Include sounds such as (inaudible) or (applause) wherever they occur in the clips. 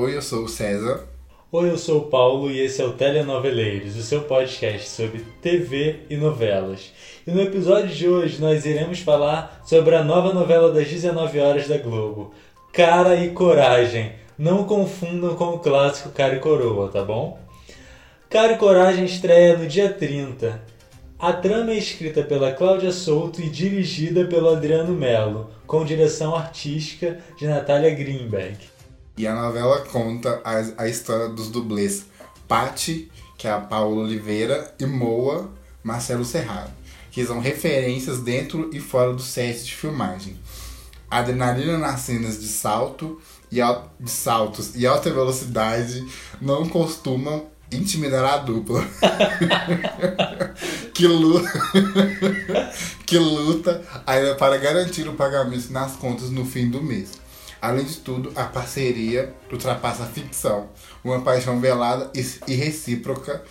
Oi, eu sou o César. Oi, eu sou o Paulo e esse é o Telenoveleiros, o seu podcast sobre TV e novelas. E no episódio de hoje nós iremos falar sobre a nova novela das 19 horas da Globo, Cara e Coragem. Não confundam com o clássico Cara e Coroa, tá bom? Cara e Coragem estreia no dia 30. A trama é escrita pela Cláudia Souto e dirigida pelo Adriano Melo, com direção artística de Natália Greenberg. E a novela conta a, a história dos dublês Patti, que é a Paula Oliveira, e Moa, Marcelo Serrado, que são referências dentro e fora do set de filmagem. Adrenalina nas cenas de salto e de saltos e alta velocidade não costumam intimidar a dupla. (laughs) que luta, (laughs) que luta ainda para garantir o pagamento nas contas no fim do mês. Além de tudo, a parceria ultrapassa a ficção. Uma paixão velada e recíproca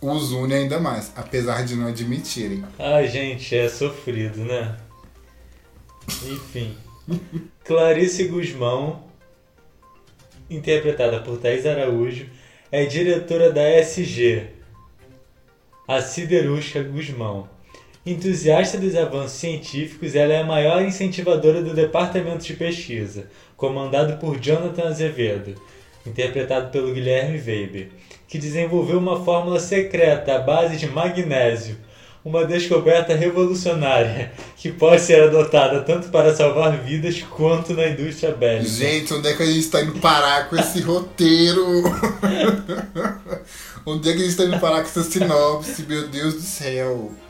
os une ainda mais, apesar de não admitirem. Ai, gente, é sofrido, né? Enfim. Clarice Guzmão, interpretada por Thais Araújo, é diretora da SG, a Siderúrgica Guzmão. Entusiasta dos avanços científicos, ela é a maior incentivadora do departamento de pesquisa, comandado por Jonathan Azevedo, interpretado pelo Guilherme Weber, que desenvolveu uma fórmula secreta à base de magnésio, uma descoberta revolucionária que pode ser adotada tanto para salvar vidas quanto na indústria bélica. Gente, onde é que a gente está indo parar com esse roteiro? (laughs) onde é que a gente está indo parar com essa sinopse? Meu Deus do céu!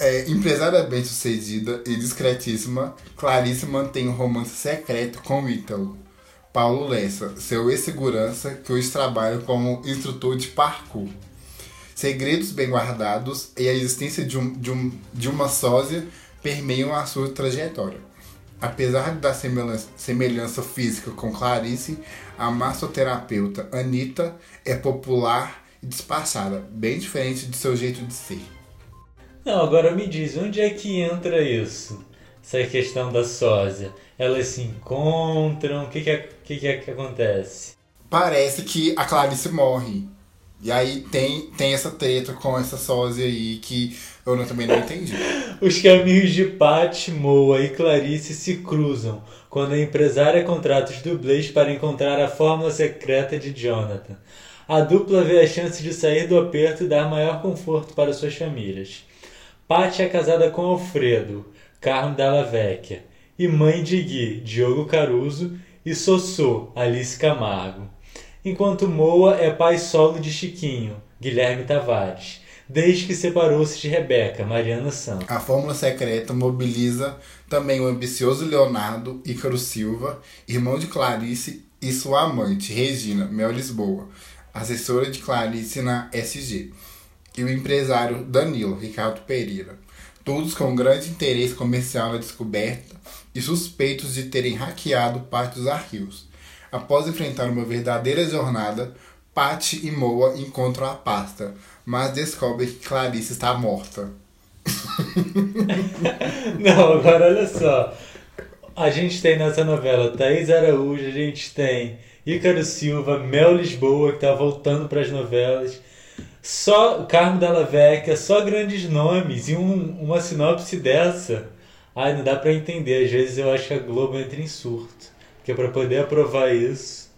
É, empresária bem sucedida e discretíssima, Clarice mantém um romance secreto com Ítalo, Paulo Lessa, seu ex-segurança que hoje trabalha como instrutor de parkour. Segredos bem guardados e a existência de, um, de, um, de uma sósia permeiam a sua trajetória. Apesar da semelhança, semelhança física com Clarice, a massoterapeuta Anita é popular e despachada, bem diferente de seu jeito de ser. Não, agora me diz, onde é que entra isso? Essa questão da sósia. Elas se encontram? O que que, é, que, que, é que acontece? Parece que a Clarice morre. E aí tem, tem essa treta com essa sósia aí que eu não, também não entendi. Os caminhos de Pat, Moa e Clarice se cruzam quando a empresária contrata os dublês para encontrar a fórmula secreta de Jonathan. A dupla vê a chance de sair do aperto e dar maior conforto para suas famílias. Paty é casada com Alfredo, Carmo Dalla Vecchia, e mãe de Gui, Diogo Caruso, e Sossô, Alice Camargo. Enquanto Moa é pai solo de Chiquinho, Guilherme Tavares, desde que separou-se de Rebeca, Mariana Santos. A fórmula secreta mobiliza também o ambicioso Leonardo Ícaro Silva, irmão de Clarice, e sua amante, Regina Mel Lisboa, assessora de Clarice na SG e o empresário Danilo Ricardo Pereira, todos com grande interesse comercial na descoberta e suspeitos de terem hackeado parte dos arquivos. Após enfrentar uma verdadeira jornada, Patty e Moa encontram a pasta, mas descobrem que Clarice está morta. (laughs) Não, agora olha só. A gente tem nessa novela Thaís Araújo, a gente tem Ícaro Silva, Mel Lisboa, que está voltando para as novelas. Só Carmo Della Vecchia, só grandes nomes e um, uma sinopse dessa. Ai, não dá para entender. Às vezes eu acho que a Globo entra em surto. Porque para poder aprovar isso.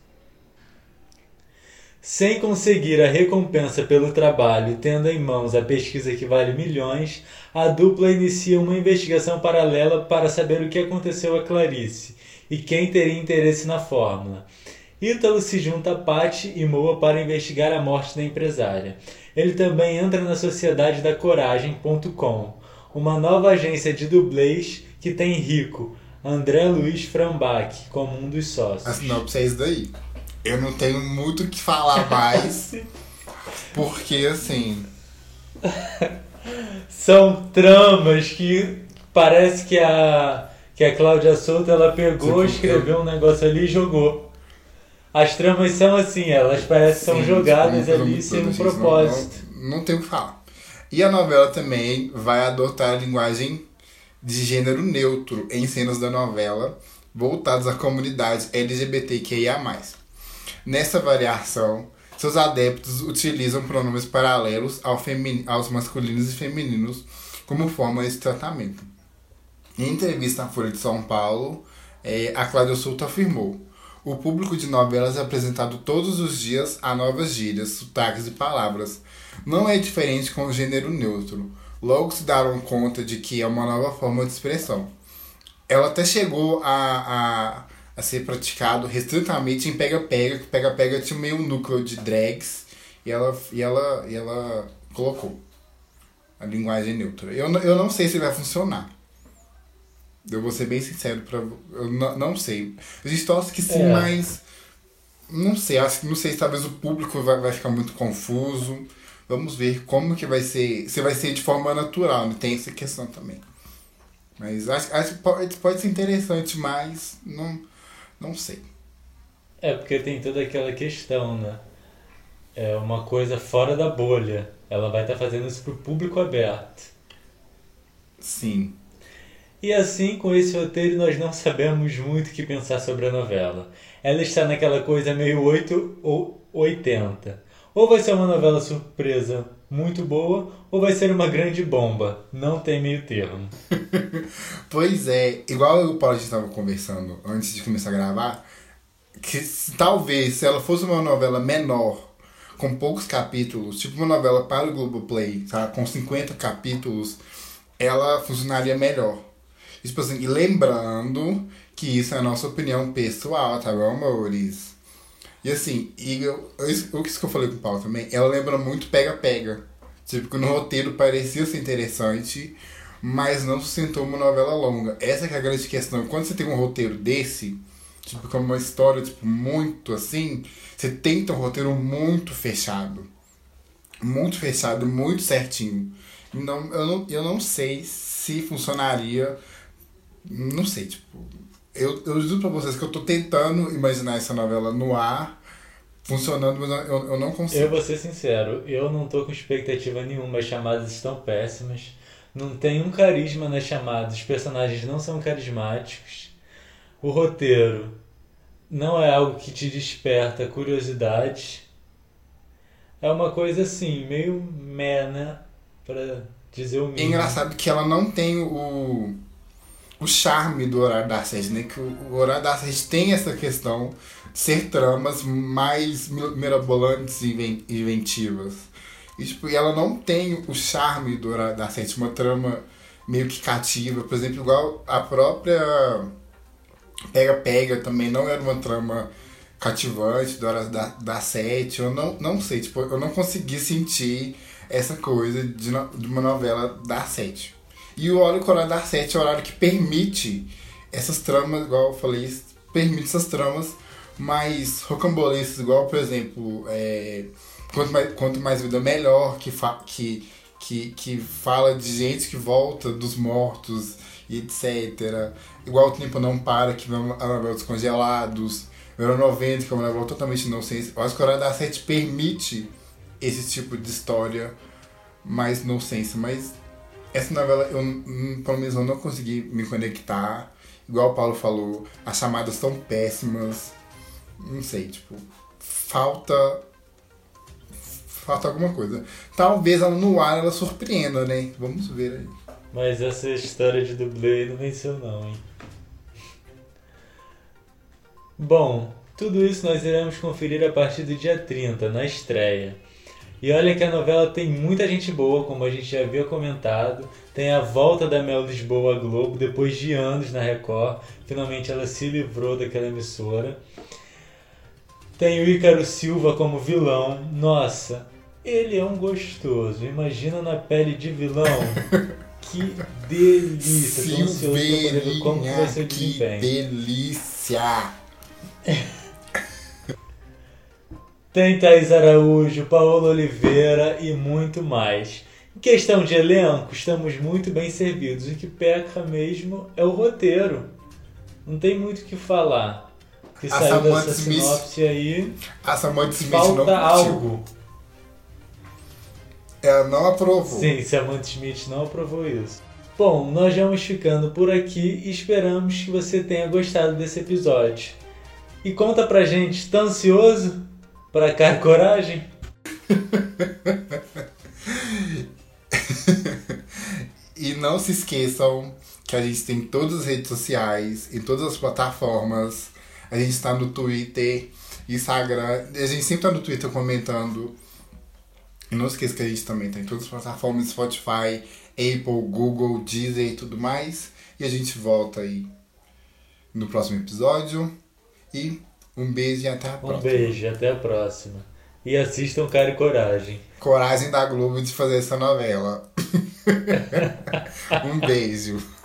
Sem conseguir a recompensa pelo trabalho, tendo em mãos a pesquisa que vale milhões, a dupla inicia uma investigação paralela para saber o que aconteceu a Clarice e quem teria interesse na fórmula. Ítalo se junta a Patty e Moa para investigar a morte da empresária. Ele também entra na sociedade da Coragem.com, uma nova agência de dublês que tem Rico, André Luiz Frambach, como um dos sócios. A sinopse é isso daí. Eu não tenho muito o que falar mais, (laughs) porque assim. (laughs) São tramas que parece que a, que a Cláudia Souto ela pegou, tipo, escreveu um negócio ali e jogou. As tramas são assim, elas parecem que são jogadas ali sem um propósito. Não, não, tem o que falar. E a novela também vai adotar a linguagem de gênero neutro em cenas da novela voltadas à comunidade LGBTQIA+. Nessa variação, seus adeptos utilizam pronomes paralelos ao aos masculinos e femininos como forma de tratamento. Em entrevista à Folha de São Paulo, eh, a Cláudia Souto afirmou: O público de novelas é apresentado todos os dias a novas gírias, sotaques e palavras. Não é diferente com o gênero neutro. Logo se deram conta de que é uma nova forma de expressão. Ela até chegou a, a, a ser praticado restritamente em pega-pega, que pega-pega tinha meio núcleo de drags, e ela, e ela, e ela colocou a linguagem neutra. Eu, eu não sei se vai funcionar. Eu vou ser bem sincero pra eu não, não sei. Gente torce que sim, É. mas não sei, acho que não sei se talvez o público vai, vai ficar muito confuso. Vamos ver como que vai ser. Se vai ser de forma natural, né? Tem essa questão também. Mas acho, acho que pode, pode ser interessante, mas não, não sei. É, porque tem toda aquela questão, né? É uma coisa fora da bolha. Ela vai estar fazendo isso pro público aberto. Sim. E assim, com esse roteiro, nós não sabemos muito o que pensar sobre a novela. Ela está naquela coisa meio 8 ou 80. Ou vai ser uma novela surpresa muito boa, ou vai ser uma grande bomba. Não tem meio termo. (laughs) Pois é, igual o Paulo estava conversando antes de começar a gravar, que talvez se ela fosse uma novela menor, com poucos capítulos, tipo uma novela para o Globoplay, sabe, com 50 capítulos, ela funcionaria melhor. E, tipo assim, e lembrando que isso é a nossa opinião pessoal, tá bom, amores? E assim, e eu, isso, isso que eu falei com o Paulo também, ela lembra muito Pega-Pega. Tipo, que no roteiro parecia ser interessante, mas não sustentou uma novela longa. Essa é a grande questão. Quando você tem um roteiro desse, tipo, como uma história, tipo, muito assim, você ter um roteiro muito fechado. Muito fechado, muito certinho. Então, eu não, eu não sei se funcionaria. Não sei, tipo. Eu, eu juro pra vocês que eu tô tentando imaginar essa novela no ar, funcionando, mas eu, eu não consigo. Eu vou ser sincero, eu não tô com expectativa nenhuma. As chamadas estão péssimas. Não tem um carisma nas chamadas. Os personagens não são carismáticos. O roteiro não é algo que te desperta curiosidade. É uma coisa assim, meio meh, né? Pra dizer o É mínimo. engraçado que ela não tem o, o charme do horário da sede, né? Que o, horário da sede tem essa questão de ser tramas mais mi- mirabolantes e inven- inventivas. E, tipo, ela não tem o charme do horário da sede, uma trama meio que cativa. Por exemplo, igual a própria Pega-Pega também não era uma trama cativante do horário da, da sete. Eu não, não sei, tipo, eu não consegui sentir essa coisa de, de uma novela da sete. E o horário que o horário da sete é o horário que permite essas tramas, igual eu falei, permite essas tramas mais rocambolescas, igual, por exemplo, é, quanto, mais, quanto mais vida melhor, que, fa que, que, que fala de gente que volta dos mortos e etc. Igual o Tempo Não Para, que é a novela dos congelados. Verão 90, que é uma novela totalmente inocente. Eu acho que o Horário da Sete permite esse tipo de história mais inocência, mas essa novela, eu, pelo menos eu não consegui me conectar. Igual o Paulo falou, as chamadas são péssimas. Não sei, tipo, falta. Falta alguma coisa. Talvez no ar ela surpreenda, né? Vamos ver aí. Mas essa história de dublê não venceu não, hein? Bom, tudo isso nós iremos conferir a partir do dia 30, na estreia. E olha que a novela tem muita gente boa, como a gente já havia comentado. Tem a volta da Mel Lisboa à Globo, depois de anos na Record. Finalmente ela se livrou daquela emissora. Tem o Ícaro Silva como vilão. Nossa, ele é um gostoso. Imagina na pele de vilão. Que delícia. Tô ansioso pra poder ver como que vai ser o que desempenho. delícia! (laughs) Tem Thaís Araújo, Paola Oliveira e muito mais. Em questão de elenco, estamos muito bem servidos. O que peca mesmo é o roteiro. Não tem muito o que falar. Que A saiu Samantha dessa Smith sinopse aí, A Samantha Smith não falta curtiu. algo. Ela não aprovou. Sim, Samantha Smith não aprovou isso. Bom, nós vamos ficando por aqui e esperamos que você tenha gostado desse episódio. E conta pra gente, tá ansioso pra e Coragem? (laughs) e não se esqueçam que a gente tem todas as redes sociais, em todas as plataformas. A gente está no Twitter, Instagram. A gente sempre tá no Twitter comentando. E não esqueça que a gente também tá em todas as plataformas, Spotify, Apple, Google, Deezer e tudo mais. E a gente volta aí no próximo episódio. E um beijo e até a próxima. Um beijo, até a próxima. E assistam Cara e Coragem. Coragem da Globo de fazer essa novela. (laughs) (laughs) um beijo.